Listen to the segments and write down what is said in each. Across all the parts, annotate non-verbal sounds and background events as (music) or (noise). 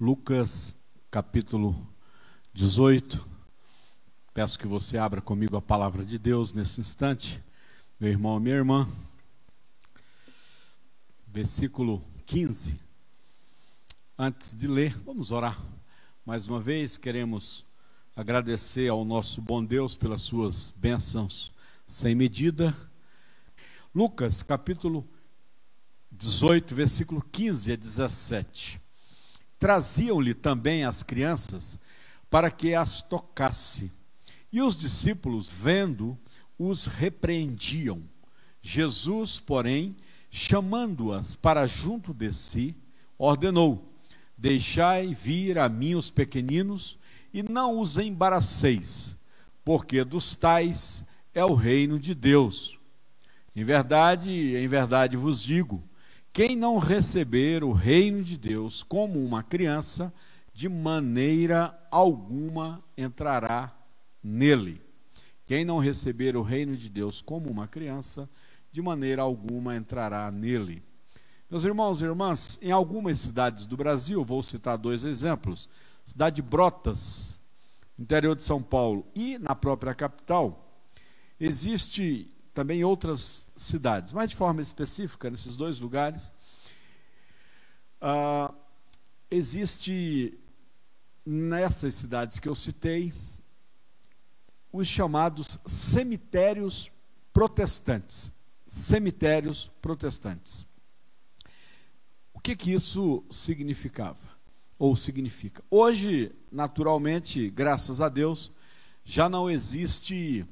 Lucas capítulo 18. Peço que você abra comigo a palavra de Deus nesse instante, meu irmão e minha irmã. Versículo 15. Antes de ler, vamos orar. Mais uma vez, queremos agradecer ao nosso bom Deus pelas suas bênçãos sem medida. Lucas capítulo 18, versículo 15 a 17 traziam-lhe também as crianças para que as tocasse. E os discípulos, vendo, os repreendiam. Jesus, porém, chamando-as para junto de si, ordenou: Deixai vir a mim os pequeninos e não os embaraceis, porque dos tais é o reino de Deus. Em verdade, em verdade vos digo, quem não receber o reino de Deus como uma criança, de maneira alguma entrará nele. Quem não receber o reino de Deus como uma criança, de maneira alguma entrará nele. Meus irmãos e irmãs, em algumas cidades do Brasil, vou citar dois exemplos: cidade de Brotas, interior de São Paulo, e na própria capital, existe também em outras cidades, mas de forma específica, nesses dois lugares, uh, existe nessas cidades que eu citei os chamados cemitérios protestantes. Cemitérios protestantes. O que, que isso significava? Ou significa? Hoje, naturalmente, graças a Deus, já não existe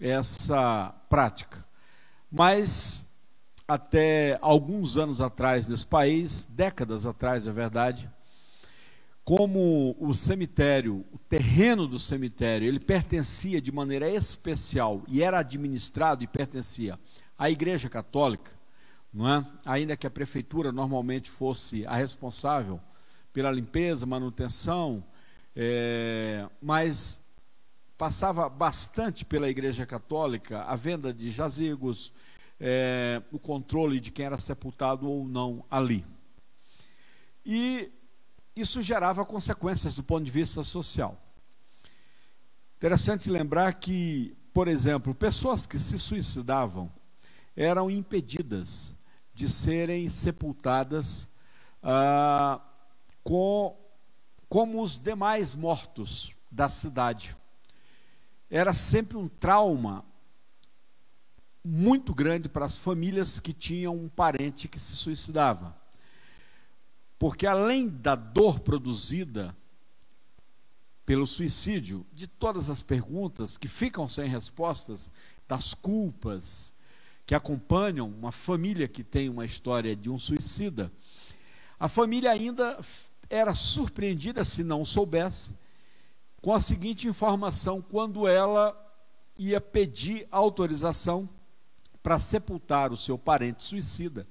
essa prática. Mas até alguns anos atrás nesse país, décadas atrás, é verdade, como o cemitério, o terreno do cemitério, ele pertencia de maneira especial e era administrado e pertencia à Igreja Católica, não é? Ainda que a prefeitura normalmente fosse a responsável pela limpeza, manutenção, é, mas passava bastante pela Igreja Católica a venda de jazigos, é, o controle de quem era sepultado ou não ali. E isso gerava consequências do ponto de vista social. Interessante lembrar que, por exemplo, pessoas que se suicidavam eram impedidas de serem sepultadas ah, com, como os demais mortos da cidade era sempre um trauma muito grande para as famílias que tinham um parente que se suicidava. Porque além da dor produzida pelo suicídio, de todas as perguntas que ficam sem respostas, das culpas que acompanham uma família que tem uma história de um suicida, a família ainda era surpreendida se não soubesse com a seguinte informação: quando ela ia pedir autorização para sepultar o seu parente suicida,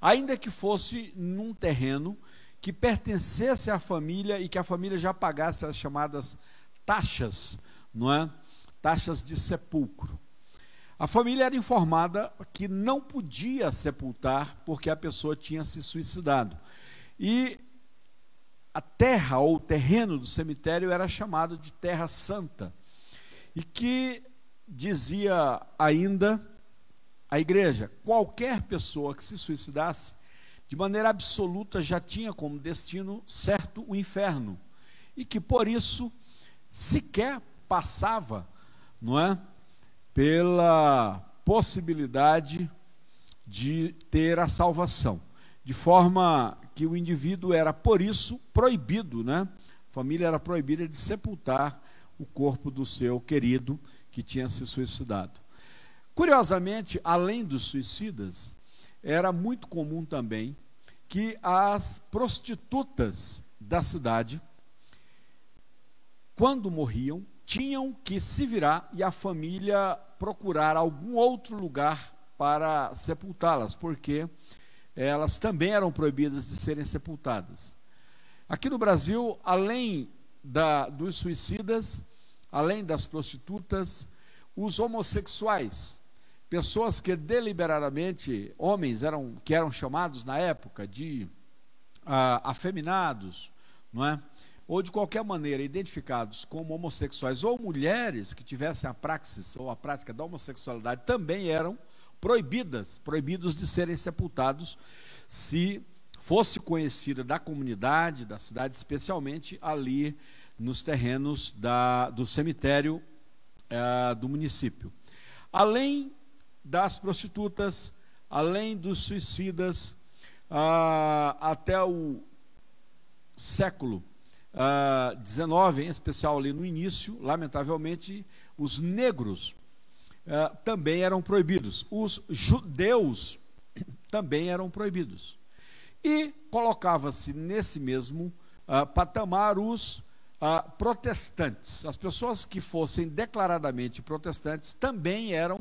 ainda que fosse num terreno que pertencesse à família e que a família já pagasse as chamadas taxas, não é? Taxas de sepulcro. A família era informada que não podia sepultar porque a pessoa tinha se suicidado. E a terra ou o terreno do cemitério era chamado de Terra Santa. E que dizia ainda a igreja: qualquer pessoa que se suicidasse, de maneira absoluta já tinha como destino certo o inferno. E que por isso sequer passava, não é? Pela possibilidade de ter a salvação. De forma que o indivíduo era, por isso, proibido, né? A família era proibida de sepultar o corpo do seu querido que tinha se suicidado. Curiosamente, além dos suicidas, era muito comum também que as prostitutas da cidade, quando morriam, tinham que se virar e a família procurar algum outro lugar para sepultá-las, porque elas também eram proibidas de serem sepultadas. Aqui no Brasil, além da, dos suicidas, além das prostitutas, os homossexuais, pessoas que deliberadamente, homens eram, que eram chamados na época de ah, afeminados, não é? ou de qualquer maneira identificados como homossexuais ou mulheres que tivessem a praxis ou a prática da homossexualidade também eram proibidas, proibidos de serem sepultados se fosse conhecida da comunidade, da cidade, especialmente ali nos terrenos da, do cemitério é, do município. Além das prostitutas, além dos suicidas, ah, até o século XIX, ah, em especial ali no início, lamentavelmente, os negros ah, também eram proibidos, os judeus (coughs) também eram proibidos. E colocava-se nesse mesmo uh, patamar os uh, protestantes. As pessoas que fossem declaradamente protestantes também eram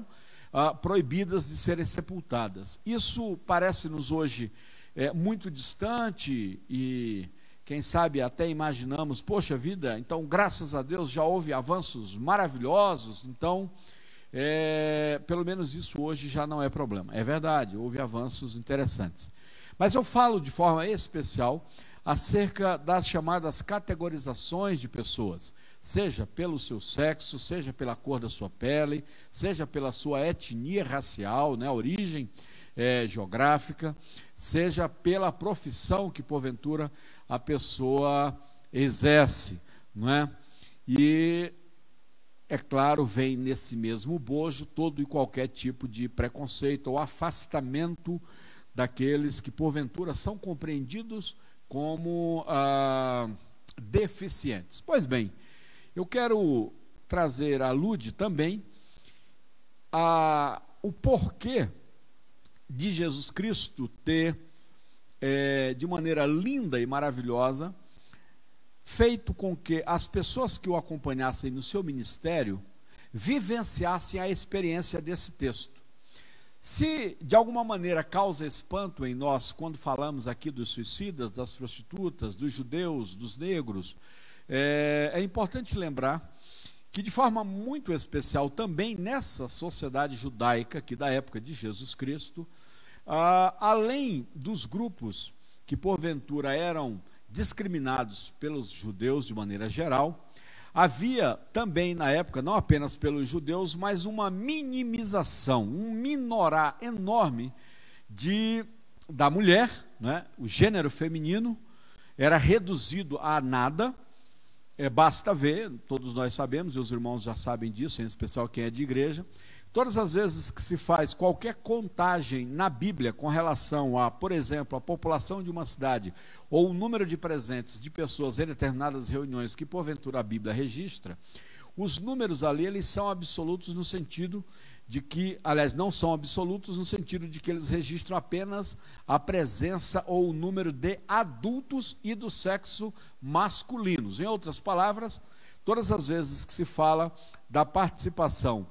uh, proibidas de serem sepultadas. Isso parece-nos hoje é, muito distante e, quem sabe, até imaginamos, poxa vida, então, graças a Deus, já houve avanços maravilhosos, então. É, pelo menos isso hoje já não é problema. É verdade, houve avanços interessantes. Mas eu falo de forma especial acerca das chamadas categorizações de pessoas, seja pelo seu sexo, seja pela cor da sua pele, seja pela sua etnia racial, né, origem é, geográfica, seja pela profissão que porventura a pessoa exerce, não é? E é claro, vem nesse mesmo bojo todo e qualquer tipo de preconceito ou afastamento daqueles que porventura são compreendidos como ah, deficientes. Pois bem, eu quero trazer à Lude também a, o porquê de Jesus Cristo ter, é, de maneira linda e maravilhosa, feito com que as pessoas que o acompanhassem no seu ministério vivenciassem a experiência desse texto. Se de alguma maneira causa espanto em nós quando falamos aqui dos suicidas, das prostitutas, dos judeus, dos negros, é, é importante lembrar que de forma muito especial também nessa sociedade judaica que da época de Jesus Cristo, ah, além dos grupos que porventura eram discriminados pelos judeus de maneira geral, havia também na época, não apenas pelos judeus, mas uma minimização, um minorar enorme de da mulher, né? o gênero feminino era reduzido a nada. É, basta ver, todos nós sabemos, e os irmãos já sabem disso, em especial quem é de igreja, Todas as vezes que se faz qualquer contagem na Bíblia com relação a, por exemplo, a população de uma cidade ou o número de presentes de pessoas em determinadas reuniões que porventura a Bíblia registra, os números ali eles são absolutos no sentido de que, aliás, não são absolutos no sentido de que eles registram apenas a presença ou o número de adultos e do sexo masculinos. Em outras palavras, todas as vezes que se fala da participação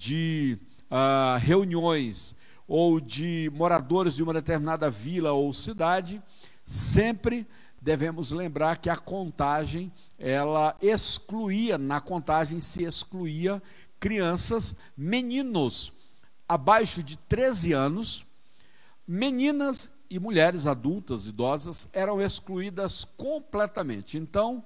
de uh, reuniões ou de moradores de uma determinada vila ou cidade, sempre devemos lembrar que a contagem, ela excluía, na contagem se excluía crianças, meninos abaixo de 13 anos, meninas e mulheres adultas, idosas, eram excluídas completamente. Então,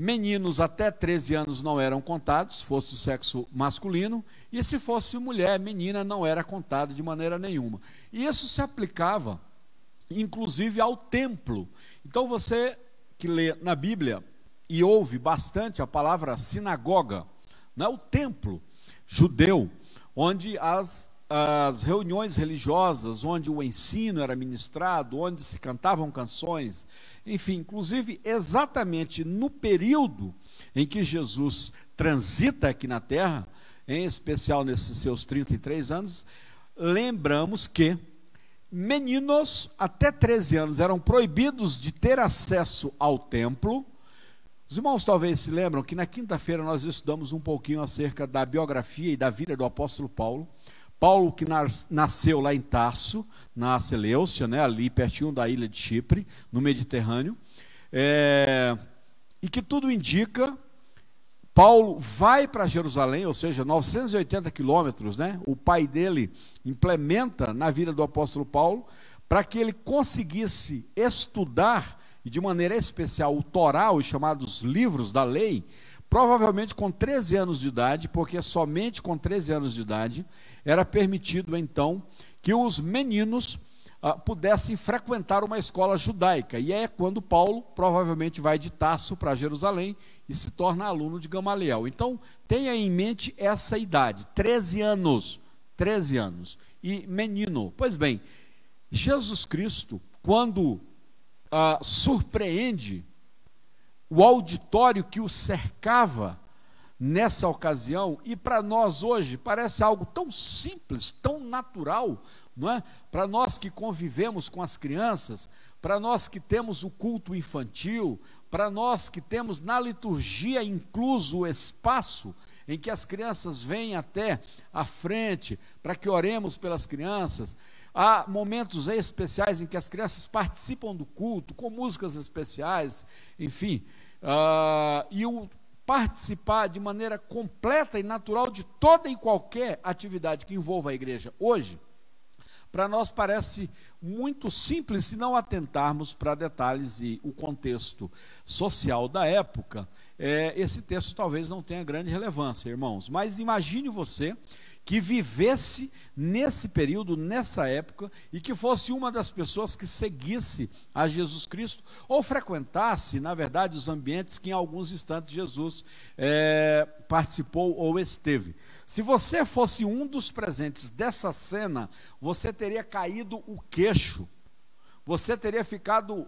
Meninos até 13 anos não eram contados, fosse o sexo masculino, e se fosse mulher, menina, não era contado de maneira nenhuma. E isso se aplicava, inclusive, ao templo. Então você que lê na Bíblia e ouve bastante a palavra sinagoga, não é o templo judeu, onde as as reuniões religiosas, onde o ensino era ministrado, onde se cantavam canções, enfim, inclusive exatamente no período em que Jesus transita aqui na terra, em especial nesses seus 33 anos, lembramos que meninos até 13 anos eram proibidos de ter acesso ao templo. Os irmãos talvez se lembram que na quinta-feira nós estudamos um pouquinho acerca da biografia e da vida do apóstolo Paulo. Paulo, que nasceu lá em Tarso, na Seleucia, né, ali pertinho da ilha de Chipre, no Mediterrâneo, é, e que tudo indica, Paulo vai para Jerusalém, ou seja, 980 quilômetros, né, o pai dele implementa na vida do apóstolo Paulo, para que ele conseguisse estudar e de maneira especial o Torá, os chamados livros da lei, provavelmente com 13 anos de idade, porque somente com 13 anos de idade era permitido então que os meninos ah, pudessem frequentar uma escola judaica. E é quando Paulo provavelmente vai de Tasso para Jerusalém e se torna aluno de Gamaliel. Então, tenha em mente essa idade, 13 anos. 13 anos. E menino. Pois bem, Jesus Cristo, quando ah, surpreende o auditório que o cercava nessa ocasião, e para nós hoje parece algo tão simples, tão natural, não é? Para nós que convivemos com as crianças, para nós que temos o culto infantil, para nós que temos na liturgia incluso o espaço em que as crianças vêm até a frente, para que oremos pelas crianças. Há momentos especiais em que as crianças participam do culto, com músicas especiais, enfim. Uh, e o participar de maneira completa e natural de toda e qualquer atividade que envolva a igreja hoje, para nós parece muito simples se não atentarmos para detalhes e o contexto social da época. É, esse texto talvez não tenha grande relevância, irmãos, mas imagine você que vivesse nesse período, nessa época, e que fosse uma das pessoas que seguisse a Jesus Cristo, ou frequentasse, na verdade, os ambientes que em alguns instantes Jesus é, participou ou esteve. Se você fosse um dos presentes dessa cena, você teria caído o queixo, você teria ficado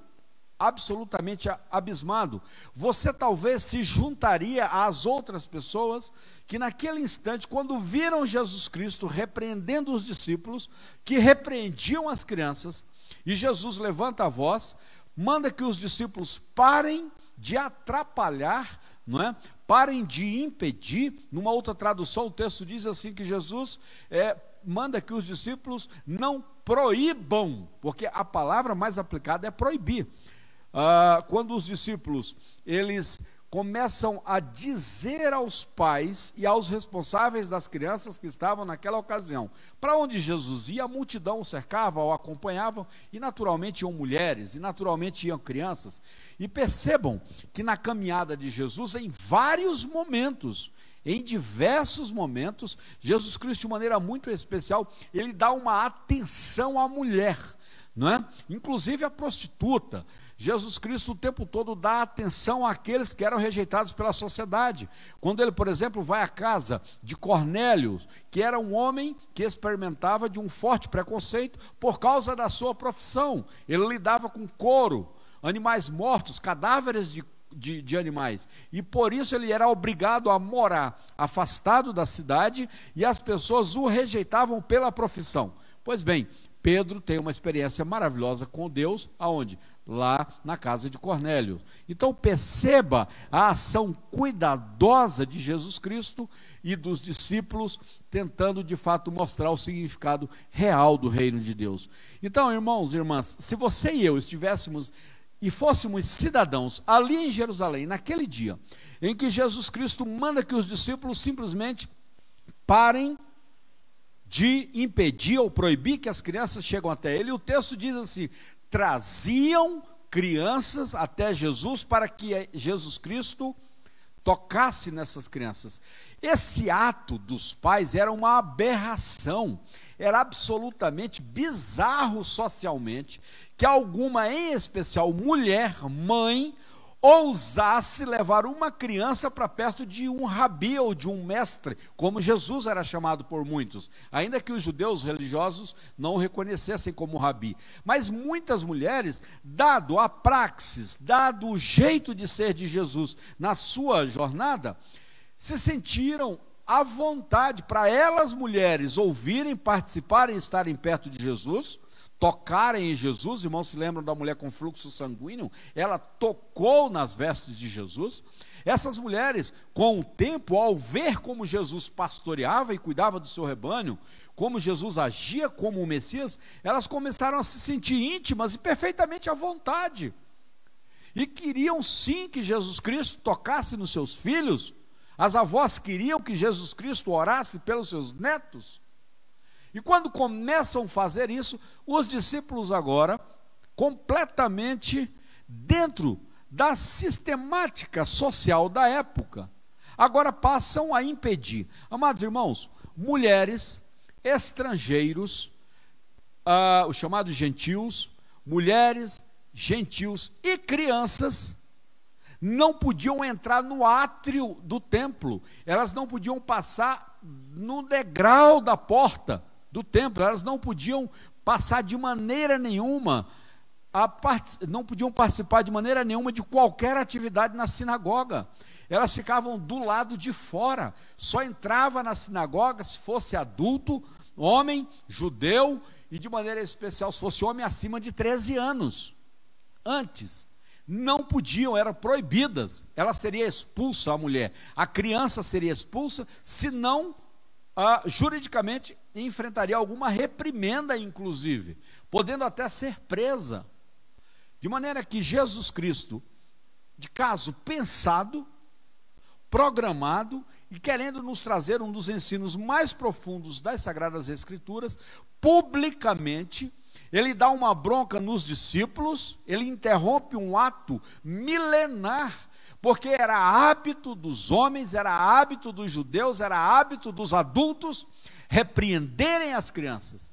absolutamente abismado. Você talvez se juntaria às outras pessoas que, naquele instante, quando viram Jesus Cristo repreendendo os discípulos, que repreendiam as crianças, e Jesus levanta a voz, manda que os discípulos parem de atrapalhar, não é? Parem de impedir. Numa outra tradução, o texto diz assim que Jesus é, manda que os discípulos não proíbam, porque a palavra mais aplicada é proibir. Ah, quando os discípulos eles começam a dizer aos pais e aos responsáveis das crianças que estavam naquela ocasião, para onde Jesus ia, a multidão o cercava, o acompanhavam, e naturalmente iam mulheres, e naturalmente iam crianças. E percebam que na caminhada de Jesus, em vários momentos, em diversos momentos, Jesus Cristo, de maneira muito especial, ele dá uma atenção à mulher, não é? Inclusive a prostituta. Jesus Cristo o tempo todo dá atenção àqueles que eram rejeitados pela sociedade. Quando ele, por exemplo, vai à casa de Cornélio, que era um homem que experimentava de um forte preconceito por causa da sua profissão. Ele lidava com couro, animais mortos, cadáveres de de, de, animais. E por isso ele era obrigado a morar afastado da cidade e as pessoas o rejeitavam pela profissão. Pois bem, Pedro tem uma experiência maravilhosa com Deus, aonde? Lá na casa de Cornélio. Então perceba a ação cuidadosa de Jesus Cristo e dos discípulos, tentando de fato mostrar o significado real do reino de Deus. Então, irmãos e irmãs, se você e eu estivéssemos e fôssemos cidadãos ali em Jerusalém, naquele dia, em que Jesus Cristo manda que os discípulos simplesmente parem de impedir ou proibir que as crianças chegam até ele. O texto diz assim: traziam crianças até Jesus para que Jesus Cristo tocasse nessas crianças. Esse ato dos pais era uma aberração, era absolutamente bizarro socialmente que alguma, em especial mulher, mãe, ousasse levar uma criança para perto de um rabi ou de um mestre, como Jesus era chamado por muitos, ainda que os judeus religiosos não o reconhecessem como rabi. Mas muitas mulheres, dado a praxis, dado o jeito de ser de Jesus na sua jornada, se sentiram à vontade para elas mulheres ouvirem, participarem, estarem perto de Jesus tocarem em Jesus, irmãos se lembram da mulher com fluxo sanguíneo? Ela tocou nas vestes de Jesus. Essas mulheres, com o tempo, ao ver como Jesus pastoreava e cuidava do seu rebanho, como Jesus agia como o Messias, elas começaram a se sentir íntimas e perfeitamente à vontade. E queriam sim que Jesus Cristo tocasse nos seus filhos. As avós queriam que Jesus Cristo orasse pelos seus netos. E quando começam a fazer isso, os discípulos agora, completamente dentro da sistemática social da época, agora passam a impedir. Amados irmãos, mulheres, estrangeiros, uh, os chamados gentios, mulheres, gentios e crianças não podiam entrar no átrio do templo, elas não podiam passar no degrau da porta do templo, elas não podiam passar de maneira nenhuma, part... não podiam participar de maneira nenhuma de qualquer atividade na sinagoga. Elas ficavam do lado de fora, só entrava na sinagoga se fosse adulto, homem, judeu, e de maneira especial se fosse homem acima de 13 anos. Antes, não podiam, eram proibidas. Ela seria expulsa, a mulher. A criança seria expulsa, se não, ah, juridicamente, enfrentaria alguma reprimenda, inclusive, podendo até ser presa. De maneira que Jesus Cristo, de caso pensado, programado e querendo nos trazer um dos ensinos mais profundos das Sagradas Escrituras, publicamente, ele dá uma bronca nos discípulos, ele interrompe um ato milenar, porque era hábito dos homens, era hábito dos judeus, era hábito dos adultos repreenderem as crianças.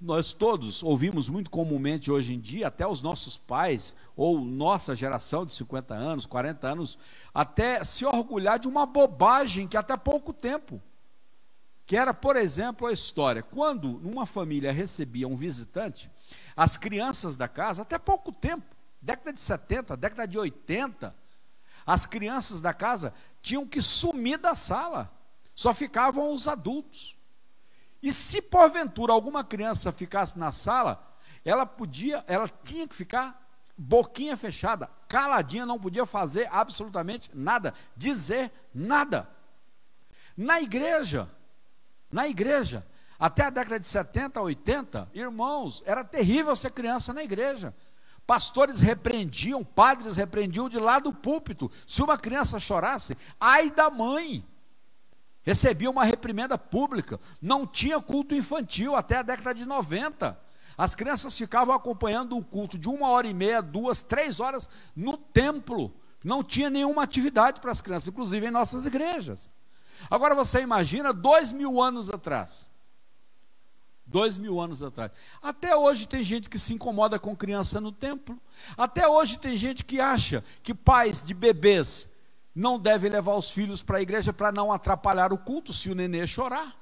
Nós todos ouvimos muito comumente hoje em dia, até os nossos pais, ou nossa geração de 50 anos, 40 anos, até se orgulhar de uma bobagem que até pouco tempo que era, por exemplo, a história. Quando uma família recebia um visitante, as crianças da casa, até pouco tempo, década de 70, década de 80, as crianças da casa tinham que sumir da sala, só ficavam os adultos. E se porventura alguma criança ficasse na sala, ela podia, ela tinha que ficar boquinha fechada, caladinha, não podia fazer absolutamente nada, dizer nada. Na igreja, na igreja. Até a década de 70, 80, irmãos, era terrível ser criança na igreja. Pastores repreendiam, padres repreendiam de lá do púlpito. Se uma criança chorasse, ai da mãe. Recebia uma reprimenda pública. Não tinha culto infantil até a década de 90. As crianças ficavam acompanhando um culto de uma hora e meia, duas, três horas no templo. Não tinha nenhuma atividade para as crianças, inclusive em nossas igrejas. Agora você imagina dois mil anos atrás. Dois mil anos atrás. Até hoje tem gente que se incomoda com criança no templo. Até hoje tem gente que acha que pais de bebês não devem levar os filhos para a igreja para não atrapalhar o culto se o nenê chorar.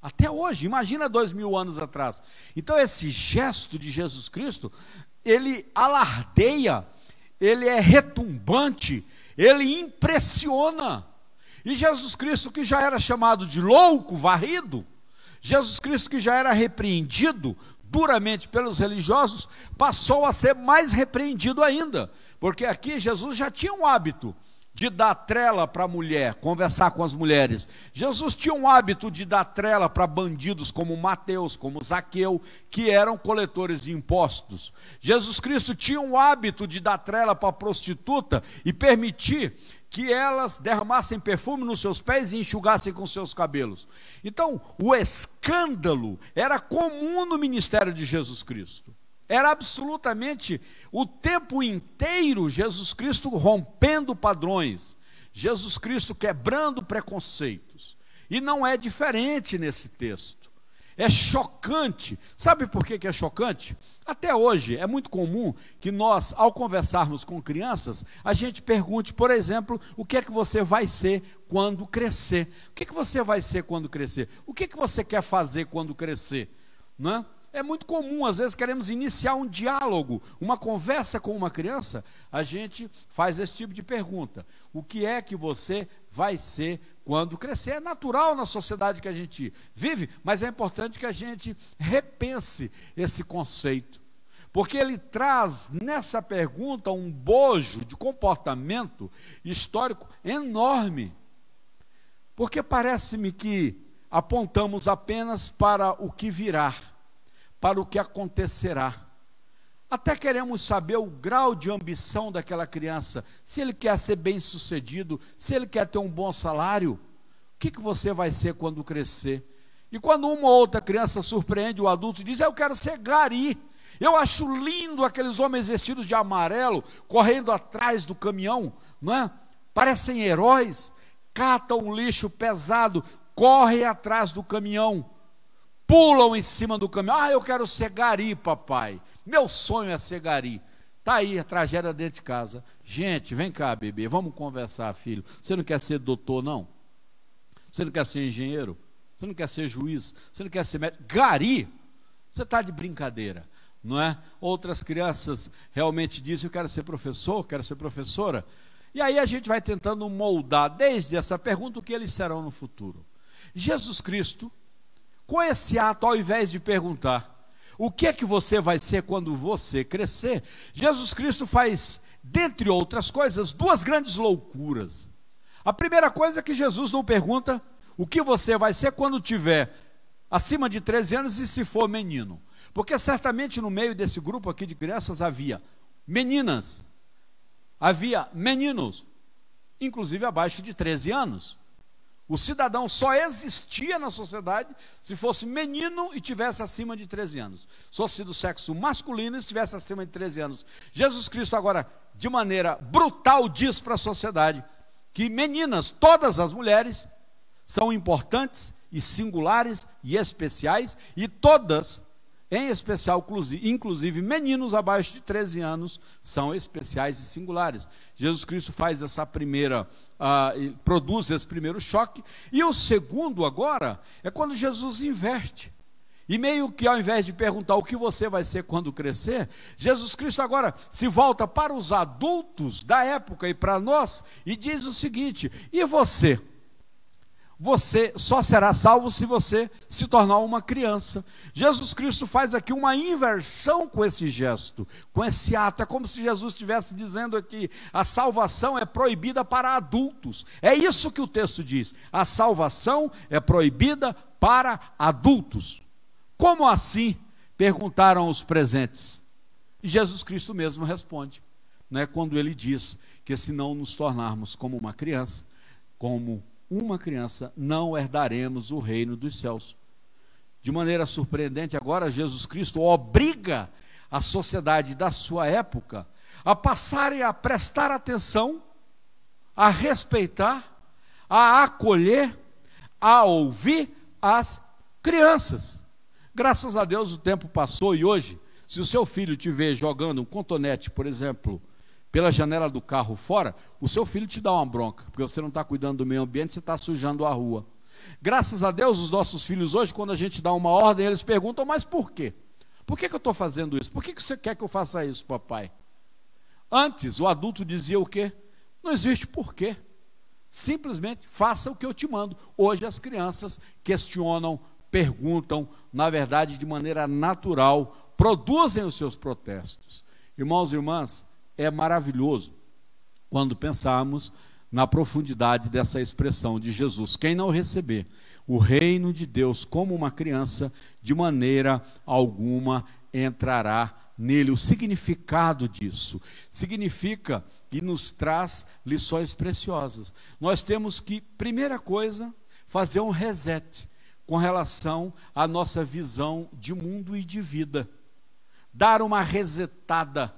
Até hoje, imagina dois mil anos atrás. Então, esse gesto de Jesus Cristo, ele alardeia, ele é retumbante, ele impressiona. E Jesus Cristo, que já era chamado de louco, varrido, Jesus Cristo, que já era repreendido duramente pelos religiosos, passou a ser mais repreendido ainda, porque aqui Jesus já tinha um hábito de dar trela para a mulher, conversar com as mulheres. Jesus tinha um hábito de dar trela para bandidos como Mateus, como Zaqueu, que eram coletores de impostos. Jesus Cristo tinha um hábito de dar trela para a prostituta e permitir que elas derramassem perfume nos seus pés e enxugassem com seus cabelos. Então, o escândalo era comum no ministério de Jesus Cristo. Era absolutamente o tempo inteiro Jesus Cristo rompendo padrões, Jesus Cristo quebrando preconceitos. E não é diferente nesse texto. É chocante. Sabe por que, é chocante? Até hoje é muito comum que nós, ao conversarmos com crianças, a gente pergunte, por exemplo, o que é que você vai ser quando crescer? O que é que você vai ser quando crescer? O que é que você quer fazer quando crescer? Não é? É muito comum, às vezes queremos iniciar um diálogo, uma conversa com uma criança, a gente faz esse tipo de pergunta: o que é que você vai ser quando crescer? É natural na sociedade que a gente vive, mas é importante que a gente repense esse conceito, porque ele traz nessa pergunta um bojo de comportamento histórico enorme. Porque parece-me que apontamos apenas para o que virá para o que acontecerá. Até queremos saber o grau de ambição daquela criança, se ele quer ser bem sucedido, se ele quer ter um bom salário. O que, que você vai ser quando crescer? E quando uma ou outra criança surpreende o adulto e diz: Eu quero ser gari, Eu acho lindo aqueles homens vestidos de amarelo correndo atrás do caminhão, não é? Parecem heróis, catam um lixo pesado, correm atrás do caminhão, pulam em cima do caminhão. Ah, eu quero ser gari, papai. Meu sonho é ser gari. Está aí a tragédia dentro de casa. Gente, vem cá, bebê, vamos conversar, filho. Você não quer ser doutor, não? Você não quer ser engenheiro? Você não quer ser juiz? Você não quer ser médico? Gari? Você está de brincadeira, não é? Outras crianças realmente dizem: Eu quero ser professor, quero ser professora. E aí a gente vai tentando moldar desde essa pergunta o que eles serão no futuro. Jesus Cristo, com esse ato, ao invés de perguntar o que é que você vai ser quando você crescer, Jesus Cristo faz, dentre outras coisas, duas grandes loucuras. A primeira coisa é que Jesus não pergunta o que você vai ser quando tiver acima de 13 anos e se for menino. Porque certamente no meio desse grupo aqui de crianças havia meninas havia meninos, inclusive abaixo de 13 anos. O cidadão só existia na sociedade se fosse menino e tivesse acima de 13 anos. Se fosse do sexo masculino e estivesse acima de 13 anos. Jesus Cristo agora, de maneira brutal, diz para a sociedade que meninas, todas as mulheres, são importantes e singulares e especiais e todas em especial, inclusive meninos abaixo de 13 anos, são especiais e singulares. Jesus Cristo faz essa primeira, uh, produz esse primeiro choque, e o segundo agora é quando Jesus inverte. E meio que ao invés de perguntar o que você vai ser quando crescer, Jesus Cristo agora se volta para os adultos da época e para nós e diz o seguinte: e você? Você só será salvo se você se tornar uma criança. Jesus Cristo faz aqui uma inversão com esse gesto, com esse ato. É como se Jesus estivesse dizendo aqui: a salvação é proibida para adultos. É isso que o texto diz. A salvação é proibida para adultos. Como assim? Perguntaram os presentes. E Jesus Cristo mesmo responde, né, quando ele diz que se não nos tornarmos como uma criança, como uma criança, não herdaremos o reino dos céus. De maneira surpreendente, agora Jesus Cristo obriga a sociedade da sua época a passarem a prestar atenção, a respeitar, a acolher, a ouvir as crianças. Graças a Deus o tempo passou e hoje, se o seu filho te ver jogando um contonete, por exemplo, pela janela do carro fora, o seu filho te dá uma bronca, porque você não está cuidando do meio ambiente, você está sujando a rua. Graças a Deus, os nossos filhos hoje, quando a gente dá uma ordem, eles perguntam, mas por quê? Por que, que eu estou fazendo isso? Por que, que você quer que eu faça isso, papai? Antes, o adulto dizia o quê? Não existe porquê. Simplesmente faça o que eu te mando. Hoje as crianças questionam, perguntam, na verdade, de maneira natural, produzem os seus protestos. Irmãos e irmãs, é maravilhoso quando pensarmos na profundidade dessa expressão de Jesus. Quem não receber o reino de Deus como uma criança, de maneira alguma entrará nele. O significado disso significa e nos traz lições preciosas. Nós temos que, primeira coisa, fazer um reset com relação à nossa visão de mundo e de vida. Dar uma resetada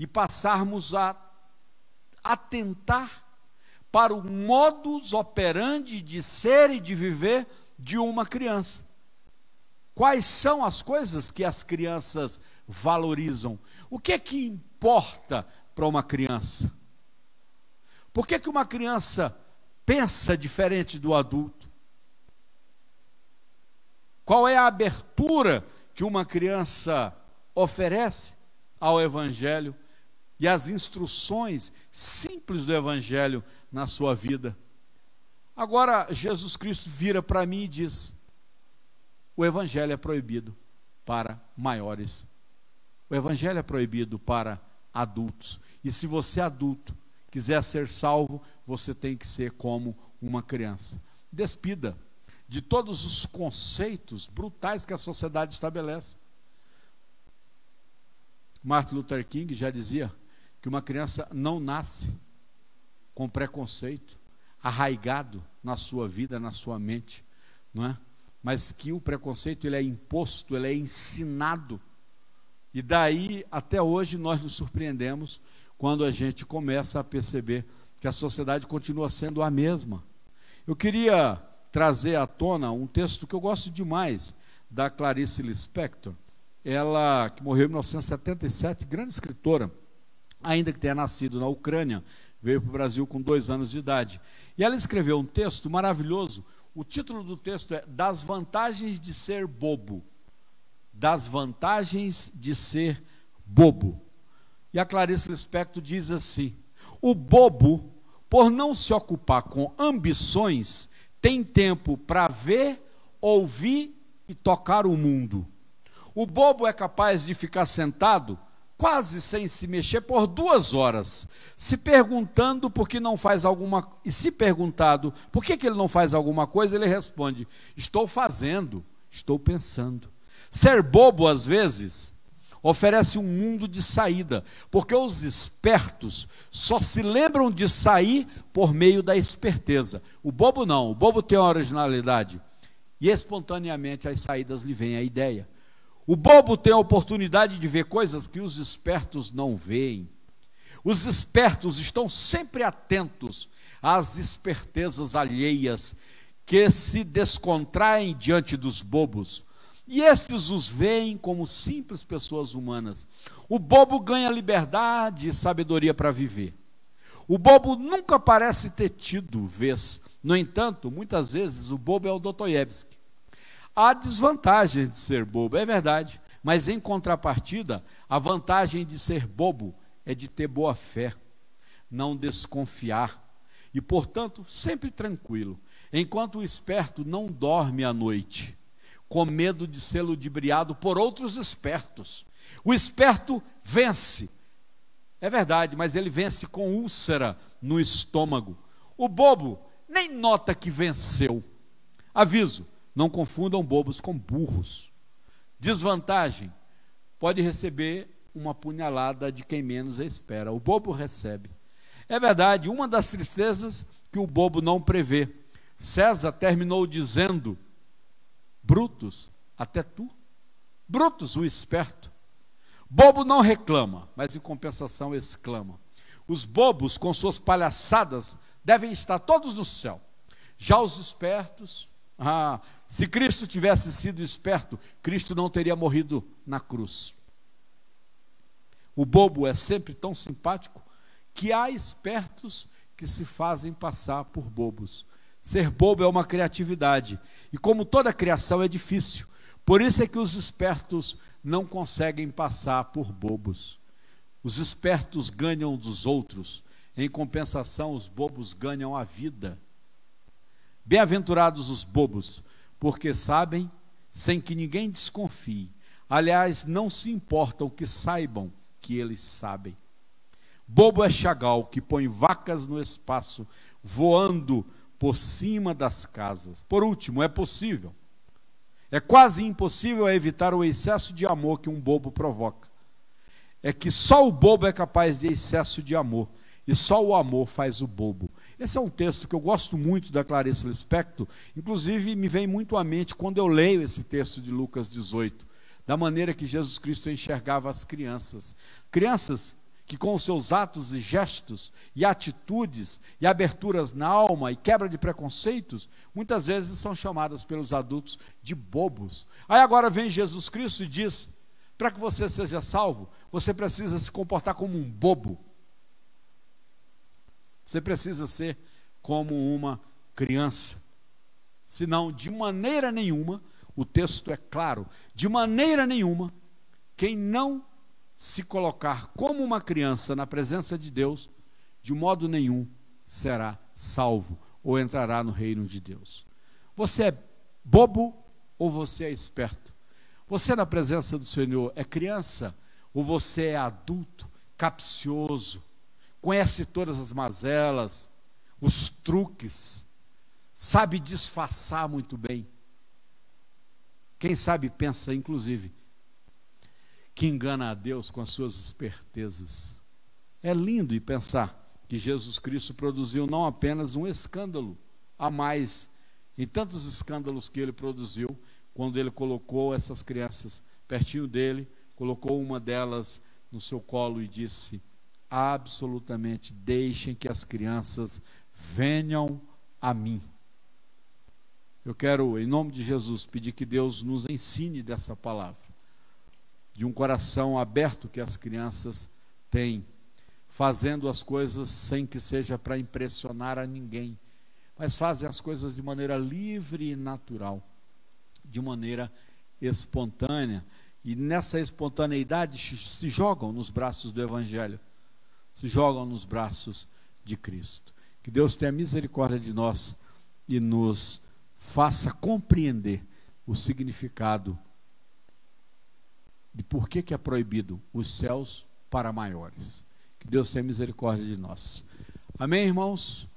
e passarmos a atentar para o modus operandi de ser e de viver de uma criança. Quais são as coisas que as crianças valorizam? O que é que importa para uma criança? Por que, que uma criança pensa diferente do adulto? Qual é a abertura que uma criança oferece ao Evangelho? E as instruções simples do Evangelho na sua vida. Agora, Jesus Cristo vira para mim e diz: o Evangelho é proibido para maiores, o Evangelho é proibido para adultos. E se você, adulto, quiser ser salvo, você tem que ser como uma criança. Despida de todos os conceitos brutais que a sociedade estabelece. Martin Luther King já dizia: que uma criança não nasce com preconceito arraigado na sua vida, na sua mente, não é? Mas que o preconceito ele é imposto, ele é ensinado E daí até hoje nós nos surpreendemos quando a gente começa a perceber que a sociedade continua sendo a mesma. Eu queria trazer à tona um texto que eu gosto demais, da Clarice Lispector, ela que morreu em 1977, grande escritora, ainda que tenha nascido na Ucrânia, veio para o Brasil com dois anos de idade. E ela escreveu um texto maravilhoso. O título do texto é Das Vantagens de Ser Bobo. Das Vantagens de Ser Bobo. E a Clarice Lispector diz assim: O bobo, por não se ocupar com ambições, tem tempo para ver, ouvir e tocar o mundo. O bobo é capaz de ficar sentado, quase sem se mexer, por duas horas, se perguntando por que não faz alguma e se perguntado por que, que ele não faz alguma coisa, ele responde: Estou fazendo, estou pensando. Ser bobo, às vezes, oferece um mundo de saída, porque os espertos só se lembram de sair por meio da esperteza. O bobo não, o bobo tem originalidade e espontaneamente as saídas lhe vêm a ideia. O bobo tem a oportunidade de ver coisas que os espertos não veem. Os espertos estão sempre atentos às espertezas alheias que se descontraem diante dos bobos. E estes os veem como simples pessoas humanas. O bobo ganha liberdade e sabedoria para viver. O bobo nunca parece ter tido vez. No entanto, muitas vezes o bobo é o Dostoiévski. Há desvantagem de ser bobo, é verdade, mas em contrapartida, a vantagem de ser bobo é de ter boa fé, não desconfiar e, portanto, sempre tranquilo, enquanto o esperto não dorme à noite, com medo de ser ludibriado por outros espertos. O esperto vence, é verdade, mas ele vence com úlcera no estômago. O bobo nem nota que venceu. Aviso: não confundam bobos com burros. Desvantagem: pode receber uma punhalada de quem menos espera. O bobo recebe. É verdade, uma das tristezas que o bobo não prevê. César terminou dizendo: Brutus, até tu. Brutus, o esperto. Bobo não reclama, mas em compensação exclama. Os bobos, com suas palhaçadas, devem estar todos no céu. Já os espertos, ah, se Cristo tivesse sido esperto, Cristo não teria morrido na cruz. O bobo é sempre tão simpático que há espertos que se fazem passar por bobos. Ser bobo é uma criatividade, e como toda criação é difícil, por isso é que os espertos não conseguem passar por bobos. Os espertos ganham dos outros, em compensação, os bobos ganham a vida. Bem-aventurados os bobos, porque sabem sem que ninguém desconfie. Aliás, não se importam que saibam que eles sabem. Bobo é chagal que põe vacas no espaço, voando por cima das casas. Por último, é possível. É quase impossível evitar o excesso de amor que um bobo provoca. É que só o bobo é capaz de excesso de amor. E só o amor faz o bobo. Esse é um texto que eu gosto muito da Clarice Lispector, inclusive me vem muito à mente quando eu leio esse texto de Lucas 18, da maneira que Jesus Cristo enxergava as crianças. Crianças que com os seus atos e gestos e atitudes e aberturas na alma e quebra de preconceitos, muitas vezes são chamadas pelos adultos de bobos. Aí agora vem Jesus Cristo e diz: para que você seja salvo, você precisa se comportar como um bobo. Você precisa ser como uma criança. Senão, de maneira nenhuma, o texto é claro, de maneira nenhuma, quem não se colocar como uma criança na presença de Deus, de modo nenhum será salvo ou entrará no reino de Deus. Você é bobo ou você é esperto? Você na presença do Senhor é criança ou você é adulto, capcioso, conhece todas as mazelas, os truques, sabe disfarçar muito bem. Quem sabe pensa, inclusive, que engana a Deus com as suas espertezas. É lindo e pensar que Jesus Cristo produziu não apenas um escândalo a mais em tantos escândalos que ele produziu quando ele colocou essas crianças pertinho dele colocou uma delas no seu colo e disse: absolutamente deixem que as crianças venham a mim. Eu quero, em nome de Jesus, pedir que Deus nos ensine dessa palavra, de um coração aberto que as crianças têm, fazendo as coisas sem que seja para impressionar a ninguém, mas fazem as coisas de maneira livre e natural, de maneira espontânea, e nessa espontaneidade se jogam nos braços do Evangelho, se jogam nos braços de Cristo. Que Deus tenha misericórdia de nós e nos faça compreender o significado de por que, que é proibido os céus para maiores. Que Deus tenha misericórdia de nós. Amém, irmãos?